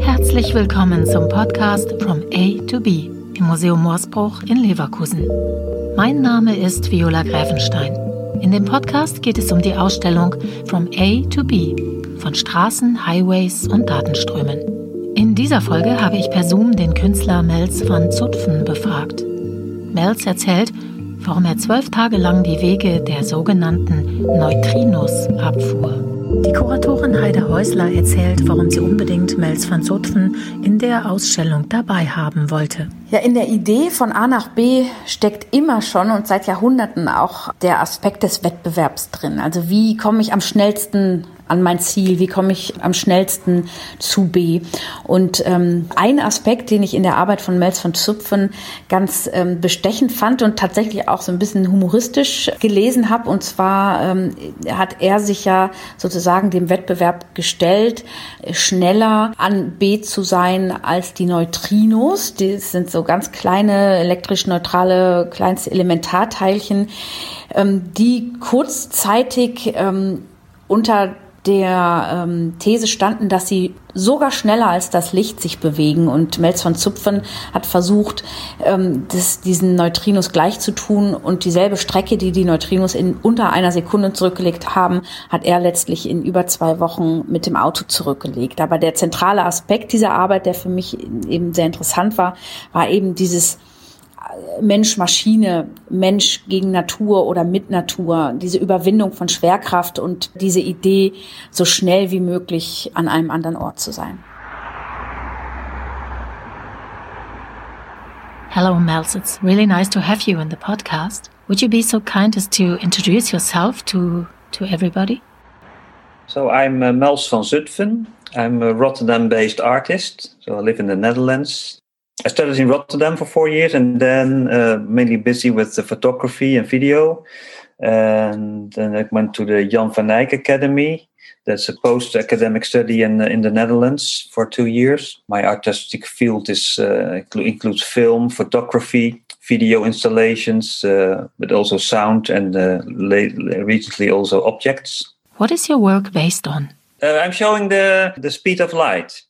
Herzlich willkommen zum Podcast From A to B im Museum Morsbruch in Leverkusen. Mein Name ist Viola Gräfenstein. In dem Podcast geht es um die Ausstellung From A to B von Straßen, Highways und Datenströmen. In dieser Folge habe ich per Zoom den Künstler Mels van Zutphen befragt. Mels erzählt, warum er zwölf Tage lang die Wege der sogenannten Neutrinos abfuhr. Die Kuratorin Heide Häusler erzählt, warum sie unbedingt Mels van Zutphen in der Ausstellung dabei haben wollte. Ja, in der Idee von A nach B steckt immer schon und seit Jahrhunderten auch der Aspekt des Wettbewerbs drin. Also wie komme ich am schnellsten an mein Ziel, wie komme ich am schnellsten zu B. Und ähm, ein Aspekt, den ich in der Arbeit von Mels von Zupfen ganz ähm, bestechend fand und tatsächlich auch so ein bisschen humoristisch gelesen habe, und zwar ähm, hat er sich ja sozusagen dem Wettbewerb gestellt, schneller an B zu sein als die Neutrinos. Die sind so ganz kleine elektrisch neutrale kleinste Elementarteilchen, ähm, die kurzzeitig ähm, unter der ähm, These standen, dass sie sogar schneller als das Licht sich bewegen. Und Melz von Zupfen hat versucht, ähm, das, diesen Neutrinos gleich zu tun. Und dieselbe Strecke, die die Neutrinos in unter einer Sekunde zurückgelegt haben, hat er letztlich in über zwei Wochen mit dem Auto zurückgelegt. Aber der zentrale Aspekt dieser Arbeit, der für mich eben sehr interessant war, war eben dieses Mensch, Maschine, Mensch gegen Natur oder mit Natur, diese Überwindung von Schwerkraft und diese Idee, so schnell wie möglich an einem anderen Ort zu sein. Hello, Mels. It's really nice to have you in the podcast. Would you be so kind as to introduce yourself to, to everybody? So, I'm uh, Mels van Zutphen. I'm a Rotterdam based artist. So, I live in the Netherlands. I studied in Rotterdam for four years and then uh, mainly busy with the photography and video. And then I went to the Jan van Eyck Academy. That's a post academic study in, in the Netherlands for two years. My artistic field is uh, includes film, photography, video installations, uh, but also sound and uh, recently also objects. What is your work based on? Uh, I'm showing the, the speed of light.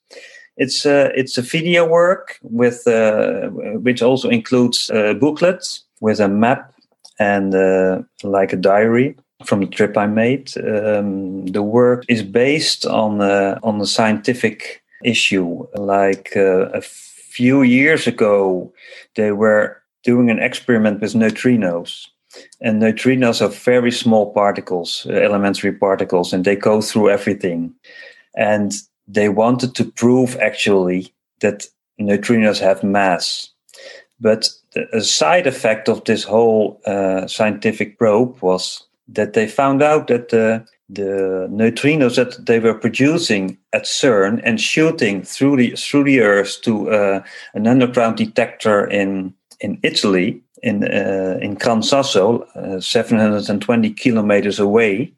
It's a, it's a video work with uh, which also includes a booklet with a map and uh, like a diary from the trip I made. Um, the work is based on uh, on a scientific issue. Like uh, a few years ago, they were doing an experiment with neutrinos. And neutrinos are very small particles, uh, elementary particles, and they go through everything. And they wanted to prove actually that neutrinos have mass. But a side effect of this whole uh, scientific probe was that they found out that the, the neutrinos that they were producing at CERN and shooting through the through the Earth to uh, an underground detector in in Italy in uh, in Gran Sasso, uh, 720 kilometers away,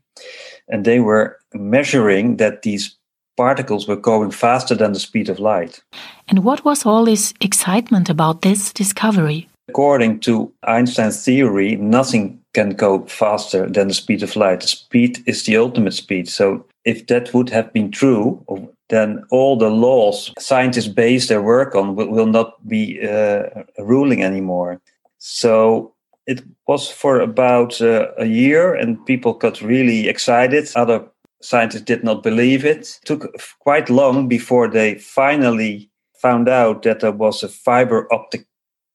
and they were measuring that these particles were going faster than the speed of light. And what was all this excitement about this discovery? According to Einstein's theory, nothing can go faster than the speed of light. The speed is the ultimate speed. So, if that would have been true, then all the laws scientists base their work on will, will not be uh, ruling anymore. So, it was for about uh, a year, and people got really excited. Other scientists did not believe it. it. took quite long before they finally found out that there was a fiber optic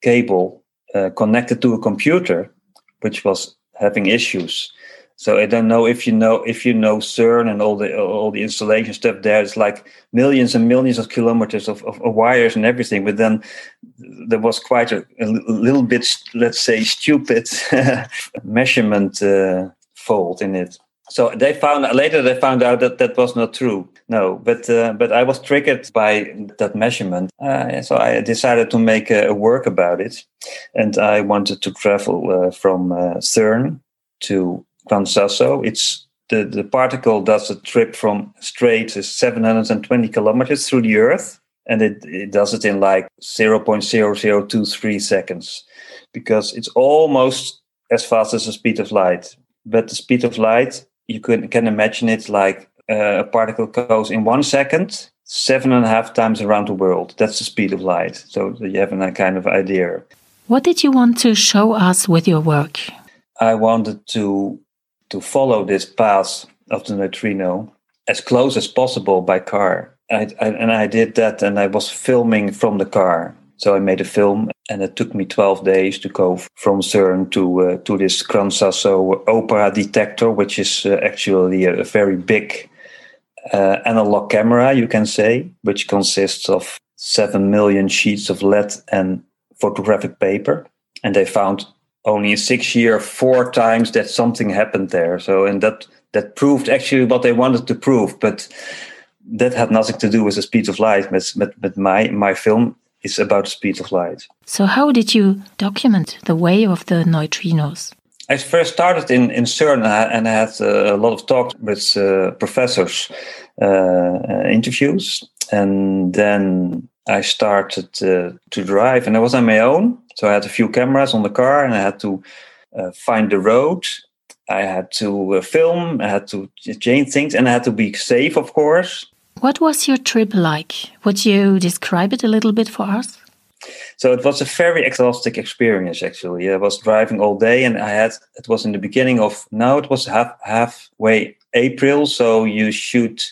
cable uh, connected to a computer which was having issues so i don't know if you know if you know cern and all the all the installation stuff there it's like millions and millions of kilometers of, of, of wires and everything but then there was quite a, a little bit let's say stupid measurement uh, fault in it so they found later they found out that that was not true. No but uh, but i was triggered by that measurement. Uh, so i decided to make a, a, work about it. And i wanted to travel uh, from uh, cern to gran sasso. It's the, the particle does a trip from straight to 720 kilometers through the earth. And it, it does it in like 0.0023 seconds because it's almost as fast as the speed of light. But the speed of light you can, can imagine it like uh, a particle goes in one second, seven and a half times around the world. That's the speed of light. So you have a kind of idea. What did you want to show us with your work? I wanted to to follow this path of the neutrino as close as possible by car. I, I, and I did that, and I was filming from the car. So I made a film, and it took me 12 days to go from CERN to uh, to this Gran Sasso Opera detector, which is uh, actually a, a, very big uh, analog camera, you can say, which consists of 7 million sheets of lead and photographic paper. And they found only in six years four times that something happened there. So, and that that proved actually what they wanted to prove, but that had nothing to do with the speed of light. But, but my my film is about the speed of light. So, how did you document the way of the neutrinos? I first started in, in CERN and I had uh, a lot of talks with uh, professors, uh, uh interviews, and then I started uh, to drive, and I was on my own. So I had a few cameras on the car, and I had to uh, find the road. I had to film. I had to change things, and I had to be safe, of course. What was your trip like? Would you describe it a little bit for us? So it was a very exhausting experience. Actually, I was driving all day, and I had it was in the beginning of now it was half halfway April, so you should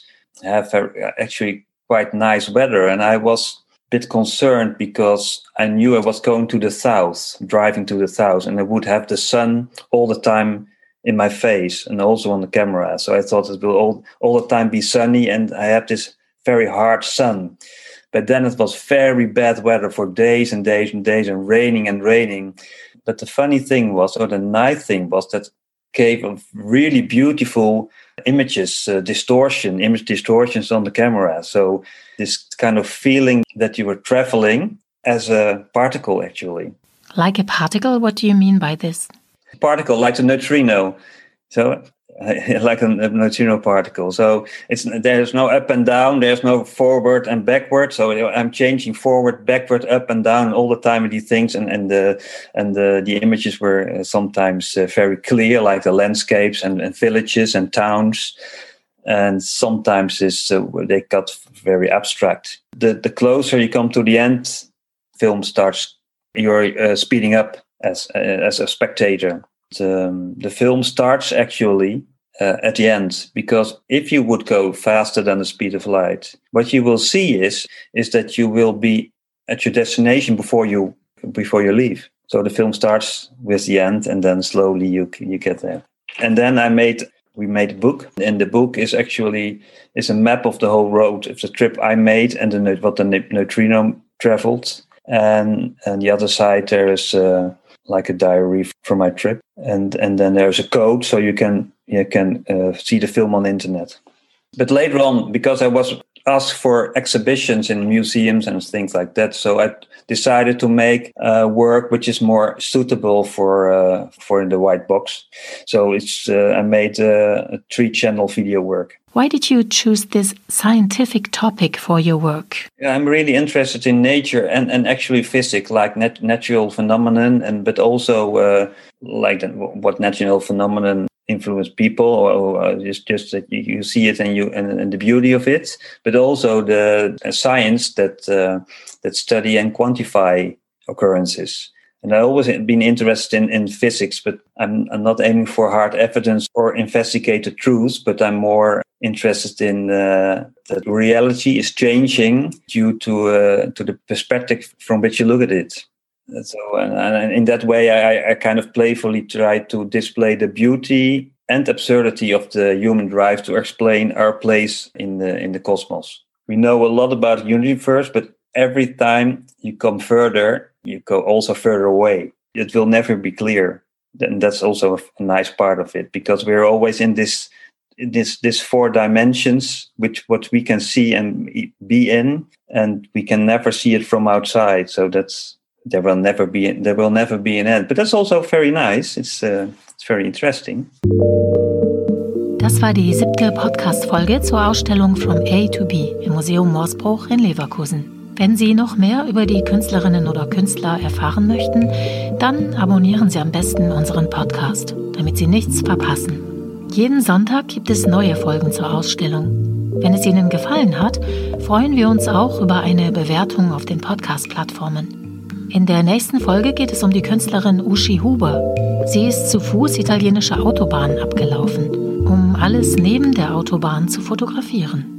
have actually quite nice weather, and I was a bit concerned because I knew I was going to the south, driving to the south, and I would have the sun all the time in my face and also on the camera. So I thought it will all, all the time be sunny and I have this very hard sun. But then it was very bad weather for days and days and days and raining and raining. But the funny thing was, or the nice thing was that gave really beautiful images, uh, distortion, image distortions on the camera. So this kind of feeling that you were traveling as a particle actually. Like a particle? What do you mean by this? Particle like a neutrino. So like a, neutrino particle. So it's there's no up and down. There's no forward and backward. So I'm changing forward, backward, up and down all the time with these things, and and the and the, the images were uh, sometimes uh, very clear, like the landscapes and, and villages and towns. And sometimes is uh, they got very abstract. The the closer you come to the end, film starts. You're uh, speeding up as as a spectator. Um, the film starts actually uh, at the end because if you would go faster than the speed of light, what you will see is is that you will be at your destination before you before you leave. So the film starts with the end, and then slowly you you get there. And then I made we made a book, and the book is actually is a map of the whole road of the trip I made and the what the neutrino traveled. And and the other side there is. Uh, like a diary from my trip, and and then there's a code so you can you can uh, see the film on the internet. But later on, because I was asked for exhibitions in museums and things like that, so I decided to make uh, work which is more suitable for uh, for in the white box. So it's uh, I made a three channel video work. Why did you choose this scientific topic for your work? I'm really interested in nature and, and actually physics, like nat natural phenomenon, and but also uh, like the, what natural phenomenon influence people, or, or just just that you, you, see it and you and, and, the beauty of it, but also the science that uh, that study and quantify occurrences. And I always been interested in, in physics, but I'm, I'm not aiming for hard evidence or investigated truths, but I'm more interested in uh, that reality is changing due to uh, to the perspective from which you look at it. So, and, and in that way, I, I kind of playfully try to display the beauty and absurdity of the human drive to explain our place in the in the cosmos. We know a lot about the universe, but every time you come further, you go also further away. It will never be clear. And that's also a nice part of it because we're always in this this this four dimensions which what we can see and be in and we can never see it from outside so that's there will never be there will never be an end but that's also very nice it's uh, it's very interesting Das war die siebte Podcast-Folge zur Ausstellung From A to B im Museum Morsbroich in Leverkusen. Wenn Sie noch mehr über die Künstlerinnen oder Künstler erfahren möchten, dann abonnieren Sie am besten unseren Podcast, damit Sie nichts verpassen. Jeden Sonntag gibt es neue Folgen zur Ausstellung. Wenn es Ihnen gefallen hat, freuen wir uns auch über eine Bewertung auf den Podcast-Plattformen. In der nächsten Folge geht es um die Künstlerin Uschi Huber. Sie ist zu Fuß italienische Autobahnen abgelaufen, um alles neben der Autobahn zu fotografieren.